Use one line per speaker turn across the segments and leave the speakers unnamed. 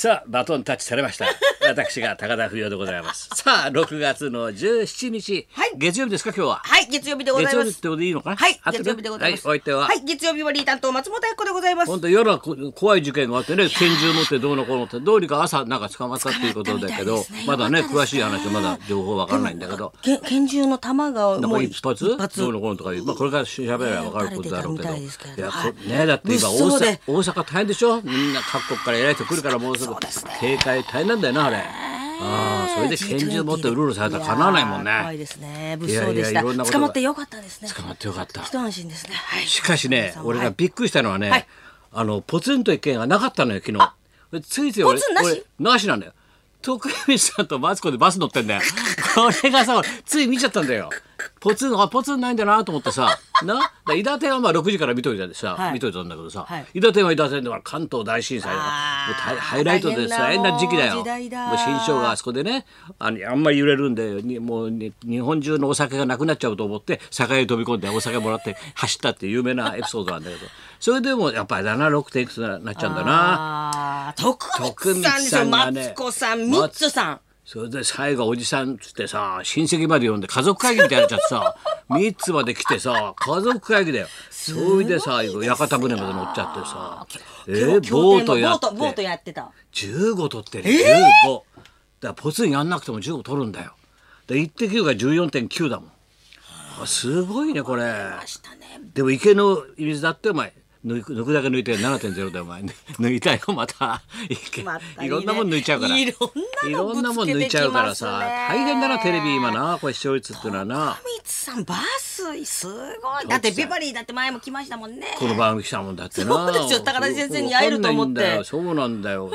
さあバトンタッチされました。私が高田不良でございます。さあ6月の17日、
はい。
月曜日ですか今日は？
はい、月曜日でございます。
月曜日ってことでいいのかな？
はい、月曜日でございます。
はいお相手は、
はい、月曜日はリー担当松本明子でございます。
本当夜はこ怖い事件があってね拳銃持ってどうのこうのってどうにか朝なんか捕まったっていうことだけど
捕まったみたいですね。
まだね
よかったです
詳しい話はまだ情報わからないんだけど。
け拳銃の弾が
なんか
もう
一発？どうのこうのとかいう。まあこれから調べればわかることだろうけど。
撃たれてたみたいですけれど。
いや
はい。
こねだって今大
物騒で。
阪大阪大変でしょ？みんな各国から偉い人来るからもうすぐ
そうですね。
警戒大変なんだよなあれああそれで拳銃持ってうろうろされたらかなわないもん
いやー怖い
ね
ですね。物騒でし
いやいやい
た。
ろんなことが。
捕まってよかったですね。
捕まってよかった。
一安心ですね。はい。
しかしね俺が
はい。
びっくりしたのはね、
はい。
あのポツンと一件がなかったのよ昨日。ついつい俺
ポツンなし？
俺なしなんだよ。徳光さんとマツコでバス乗ってんだよ。これがさ俺つい見ちゃったんだよポツンあポツンないんだなと思ってさ。な？伊達店はまあ6時から見といたでさ、
はい。
見といたんだけどさ、
はい。
伊達店は伊達店では関東大震災だハイライトでさ
大変な
時期だよ。
もう
新生があそこでねあのあんまり揺れるんでにもうに日本中のお酒がなくなっちゃうと思って酒屋に飛び込んでお酒もらって 走ったっていう有名なエピソードなんだけど。それでもやっぱりだな6点いくつになっちゃうんだな。
徳光さんですよ。マツコさん、ミッツさん。
それで最後おじさんっつってさ親戚まで呼んで家族会議みたいになっちゃってさ 3つまで来てさ家族会議だよ。それで最後屋形船まで乗っちゃってさえー、
協
ボートやっ
ボートボート
て
やってた。
15取ってる、15だからポツンやんなくても15取るんだよ。で1.9が14.9だもん。あすごいねこれ。でも池の水だってお前抜く抜くだけ抜いて7.0だよお前。抜いたよまた。池
また
いろんなもん抜いちゃうから。
いろんなの
いろんなもん抜いちゃうからさ。大変だなテレビ今なこれ視聴率っていうのはな。
ミツさんバスすごい。だってビバリーだって前も来ましたもんね。
この番組来たもんだってな。
そうですよ高田先生に会えると思って。
そうなんだよ。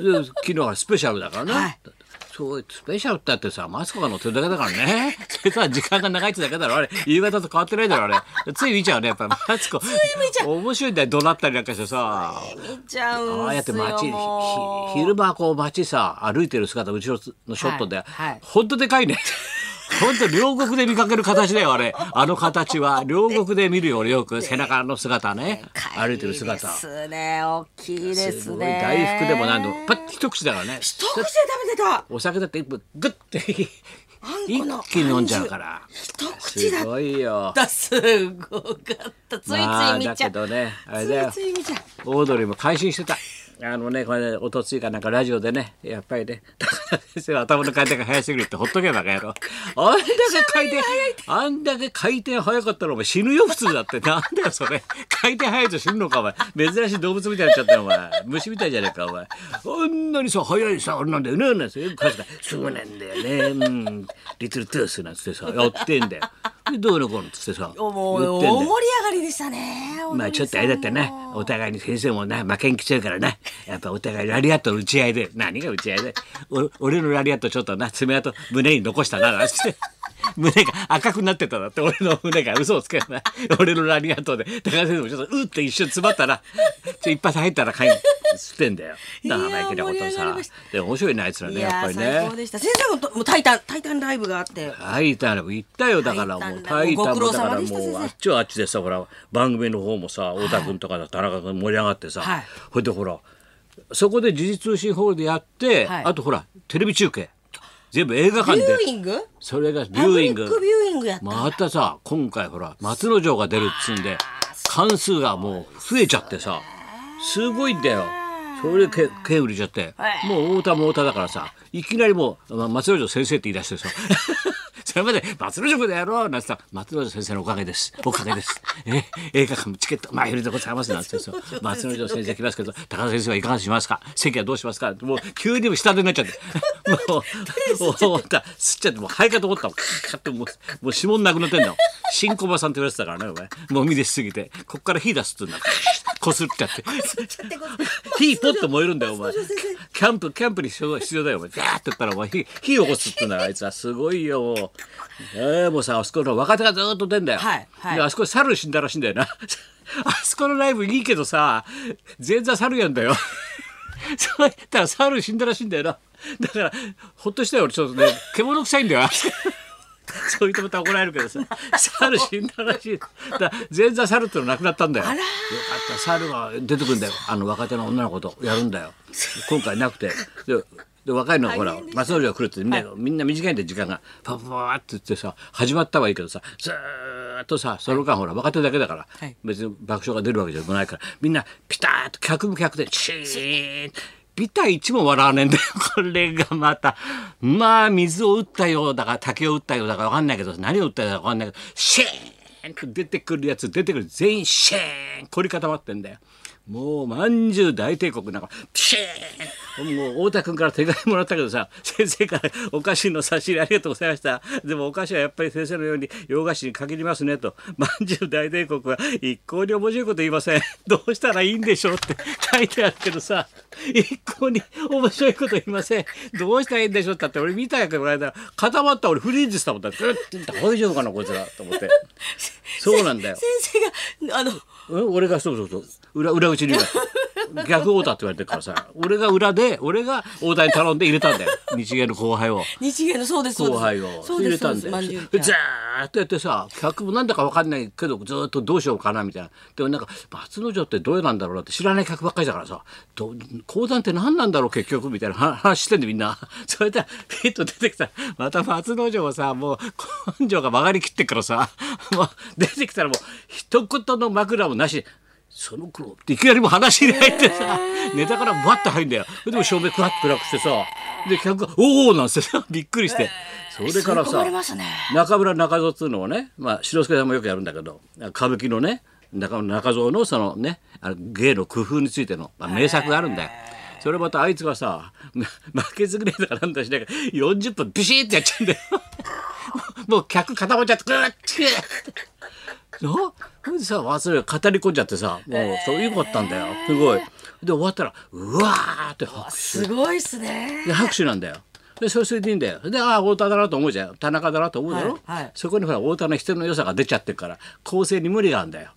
で昨日はスペシャルだからね、
はい
そうスペシャルってあってさマツコが乗ってるだけだからね。それから時間が長いってだけだろ。あれ夕方と変わってないだろあれ。つい見ちゃうねやっぱ。マツコ。面白いんだよ怒鳴ったりなんかしてさ。
見ちゃうんすよ。
ああやって街昼間こう街さ歩いてる姿後ろのショットで、
はいはい。
ほんとでかいねほんと両国で見かける形だよあれあの形は両国で見るよ俺よく背中の姿ね歩いてる姿
ですね。大きいです
すごい
ね。
大福でも何度もパッ一口だからね
一口で食べてた。
お酒だって一分グッて一気に飲んじゃうから
一口だっ
すごいよ
た。すごかった。ついつい
まあだ
見ちゃう。
けどねあれ
つ
だよ
いつい見ちゃう。
オードリーも感心してた。あのね、これ、おとついかなんかラジオでね、やっぱりね、高田先生は頭の回転が早すぎるってほっとけばバカ野郎。あんだけ回転、あんだけ回転早かったらお前死ぬよ普通だって。なんだよそれ。回転早いと死ぬのかお前。珍しい動物みたいになっちゃったよお前。虫みたいじゃねえかお前。あんなにさ、早いさ、あれなんだよね。なんよ。そうなんだよね。うん。リトルトゥースなんつってさ、やってんだよ。で、どうのこうのつってさ、
大盛り上がりでしたね。
まあちょっとあれだったな。お互いに先生もな負けん気強いからな。やっぱお互いラリアットの打ち合いで。何が打ち合いで？お俺のラリアットちょっとな爪痕胸に残したななんつって胸が赤くなってただって俺の胸が嘘をつけるな俺のラリアットで。高田先生もちょっとうって一瞬詰まったらちょ一発入ったらかい吸ってんだよ。生意気なことさで面白いねあいつら
い
ねやっぱり
やー最高
ね
でした。先生もともうタイタンタイタンライブがあって。
タイタンも行ったよ。だからもうタイタンもだからもうあっちはあっちでさほら番組の方もさ太田君とかだ田中君盛り上がってさ、
はい。
ほいでほらそこで時事通信ホールでやって、
はい。
あとほらテレビ中継全部映画館
ビュ
で
ーイング？
それがビ
パ
ューイング
ブリックビューイングやった。
またさ今回ほら松之丞が出るっつうんで関数がもう増えちゃってさすごいんだよ。それでけ券売れちゃってもう太田も太田だからさいきなりもうま松之丞先生って言い出してさそれまで松之丞でやろうなんてさ松之丞先生のおかげです。おかげです。え映画館チケット前売りでございますなんて。さ松之丞先生。来ますけど高田先生はいかがしますか？席はどうしますか？もう急に下手になっちゃって。もうもう太田吸っちゃってもう肺かと思ったもん。カーってもうもう指紋なくなってんの新駒さんって言われてたからねお前。もう見出しすぎて。こっから火出すっつうんだこすっちゃって。火ポッと燃えるんだよお前キャンプキャンプに必要必要だよお前。ザーって言ったらお前火火起こすっつうんだよあいつは。すごいよもう。えー、もうさあそこの若手がずっと出んだよ、
はいはい。
であそこで猿死んだらしいんだよな。あそこのライブいいけどさ前座猿やんだよ。そう言ったら猿死んだらしいんだよな。だからほっとしたよ俺ちょっとね。獣臭いんだよ そういうとまた怒られるけどさ。猿死んだらしい。だ前座猿ってのなくなったんだよ。よかった。猿が出てくんだよ。あの若手の女の子とやるんだよ。今回なくて。でで若いのはほら松之丞が来るってみんな,、みんな短いんで時間が。パパパーって言ってさ始まったはいいけどさずーっとさその間ほら若手だけだから、
はい。
別に爆笑が出るわけじゃないからみんなピターッと客も客でシーンビタ一も笑わねえんだよ。これがまた。まあ、水を打ったようだか、竹を打ったようだか分かんないけど、何を打ったようだか分かんないけど、シェーンと出てくるやつ、出てくる。全員シェーン凝り固まってんだよ。もう、まんじゅう大帝国なんか、シーンもう、太田君から手紙もらったけどさ、先生からお菓子の差し入れありがとうございました。でもお菓子はやっぱり先生のように洋菓子に限りますねと。まんじゅう大帝国は一向に面白いこと言いません。どうしたらいいんでしょうって 書いてあるけどさ、一向に面白いこと言いません。どうしたらいいんでしょうってって俺見たやけど固まった俺フリーズしたもんだって。大丈夫かなこいつらと思って。そうなんだよ。
先生があの
うん、俺がそうそうそう。裏裏打ちに逆太田って言われてるからさ俺が裏で俺が太田に頼んで入れたんだよ。日芸の後輩を。
日芸のそうです
後輩を。入れたんだよ。ずーっとやってさ客もなんだか分かんないけどずーっとどうしようかなみたいな。でもなんか松之丞ってどうなんだろうなって知らない客ばっかりだからさど講談って何なんだろう結局みたいな話話してんでみんな。それでピッと出てきた。らまた松之丞はさもう根性が曲がりきってっからさもう出てきたらもう一言の枕もなしその頃っていきなりもう話に入ってさネタからバッと入んだよでも照明クラッと暗くしてさで客が「おお!」なんてさ びっくりしてそれからさ中村中蔵っていうのをね、まあ、白助さんもよくやるんだけど歌舞伎のね中中蔵のそのねあの芸の工夫についての、まあ、名作があるんだよ。それまたあいつがさま 負けずぐれとかなんだしないから40分ビシッてやっちゃうんだよ。もう客固まっちゃってグーッて。な？ほんでさ忘れ語り込んじゃってさもうそういうことったんだよ。すごい。で終わったらうわーって拍手。
すごいっすね。
で拍手なんだよ。でそれそれでいいんだよ。でああ太田だなと思うじゃん。田中だなと思うだろ、
はいはい。
そこにほら太田の人の良さが出ちゃってるから構成に無理があるんだよ。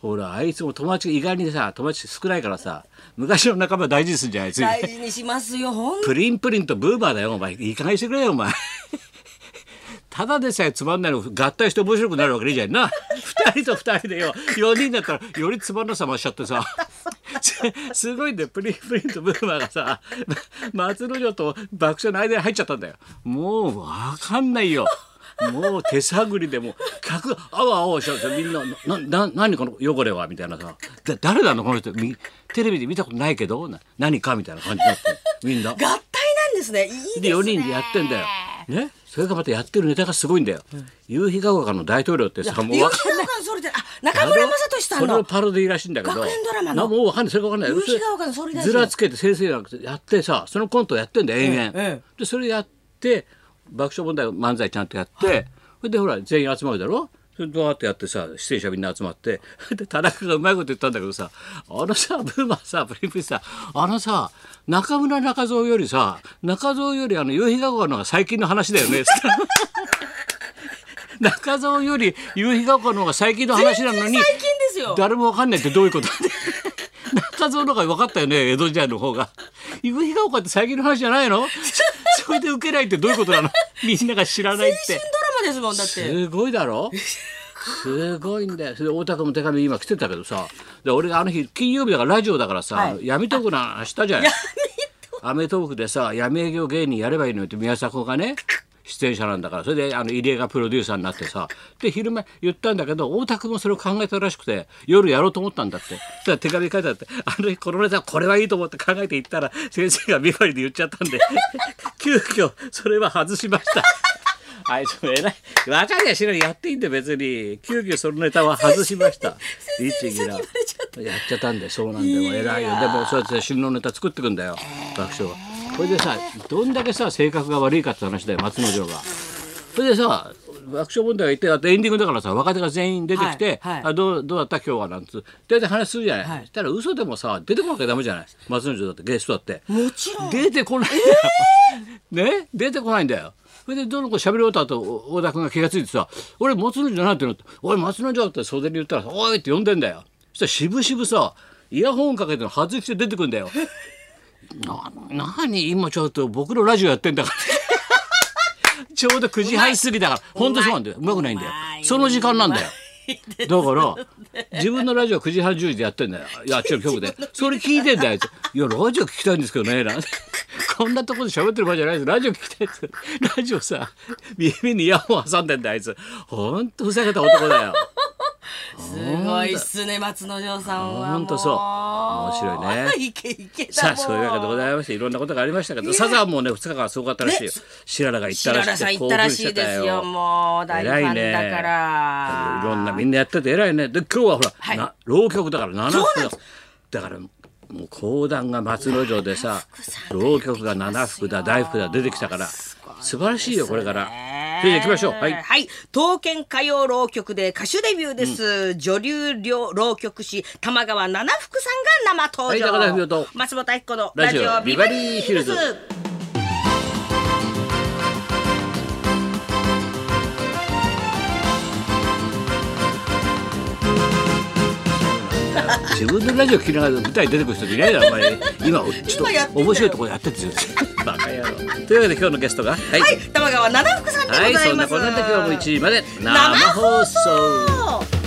ほらあいつも友達意外にさ友達少ないからさ昔の仲間大事にするんじゃない
大事にしますよほん
プリンプリンとブーバーだよお前。いい加減にしてくれよお前。ただでさえつまんないの合体して面白くなるわけねえじゃんな。二人と二人でよ。4人だったらよりつまんなさ増しちゃってさ。す すごいんだよプリンプリンとブーバーがさ松之丞と爆笑の間に入っちゃったんだよ。もうわかんないよ。もう手探りでもう客があわあわしちゃうみんななな何この汚れはみたいなさ。だ誰なの？この人。みテレビで見たことないけどな何かみたいな感じになって。みんな。
合体なんですね。いいですね。
で4人でやってんだよ。ね、それがまたやってるネタがすごいんだよ。夕日が丘の大統領ってさもう
有
わかんない。
機が丘のそれであ中村雅俊さ
それの
んの
パロディらしいんだけど。
学園ドラマの
なもうわかんないそれがわかんない。
夕日が丘の総理大臣
ずらつけて先生がやってさそのコントやってんだよ延々。
ええ
でそれやって爆笑問題漫才ちゃんとやって、それでほら全員集まるだろ？それでバーってやってさ出演者みんな集まって で田中がうまいこと言ったんだけどさあのさブーマーさプリンプリンさあのさ中村中蔵よりさ中蔵よりあの夕日が丘の方が最近の話だよね。中蔵より夕日が丘の方が最近の話なのに
最近ですよ。
誰もわかんないってどういうこと 中蔵の方が分かったよね江戸時代の方が。夕日が丘って最近の話じゃないの？そそれで受けないってどういうことなの？みんなが知らないって
新ドラマですもんだって。
すごいだろ？すごいんだよ。それで大田君も手紙今来てたけどさ。で俺があの日金曜日だからラジオだからさ、
はい。
闇トークの話したじゃん。アメ トークでさ闇営業芸人やればいいのよって宮迫がね出演者なんだから。それであの入江がプロデューサーになってさ。で昼間言ったんだけど太田君もそれを考えたらしくて夜やろうと思ったんだって。そしたら手紙書いてあってあの日このネタこれはいいと思って考えていったら先生がビバリで言っちゃったんで。急遽それは外しました。あいつも偉い。分かりやしないやっていいんだよ別に。急遽そのネタは外しました。律儀な。やっちゃったんでそうなんだよ。偉いよ。でもそうやって旬のネタ作ってくんだよ爆笑は。これでさどんだけさ性格が悪いかって話だよ松之丞が。それでさ爆笑問題がいてあとエンディングだからさ若手が全員出てきて「
はいはい。
あどうどうだった今日は」なんつ大体話するじゃない、
はい。
そしたら嘘でもさ出てこなきゃダメじゃない。松之丞だってゲストだって。
もちろん。
出てこない。んだよ、ね？出てこないんだよ。それでどの子喋り終わった後大田君が気が付いてさ「俺松之丞じゃないってのおい松之丞」って袖に言ったらさ「おい!」って呼んでんだよ。そしたら渋々さイヤホンかけての外して出てくんだよ。な何？今ちょっと僕のラジオやってんだから。ちょうど9時半過ぎだから。本当そうなんだよ。うまくないんだよ。その時間なんだよだから自分のラジオ9時半10時でやってんだよ。いやあっちの局で。それ聞いてんだよ。あいついやラジオ聞きたいんですけどねなんて。こんなとこで喋ってる場合じゃないです。ラジオ聞きたいですラジオさ耳にイヤホン挟んでんだよあいつ。ほんとふざけた男だよ
すごいっすね松之丞さんは
ほんとそう。面白いね。
いけい。けだ
さあそういうわけでございましていろんなことがありましたけどサザンもね2日間すごかったらしい。よ
ね
白良が行ったらしくて
白良さん行ったらしいですよもう。大ファンだから。
いろんなみんなやってて偉いね。で今日はほら、
はい。
な浪曲だから7
そう
服だからもう講談が松之丞でさ浪曲が7服だ大福だ出てきたから。素晴らしいよこれからそれじゃあ行きましょうはい
はい。刀剣歌謡浪曲で歌手デビューです。女流浪浪曲師玉川七福さんが生登場。
はい
松本明子の
ラジオ
ビバリーヒルズ
自分のラジオ聞きながら舞台に出てくる人いないだろお前。今ちょっと面白いところやってるんですよバカ野郎。というわけで今日のゲストがはい。
はい。玉川七福さんでございます。
はいそんなこんなで今日も1時まで生
生放送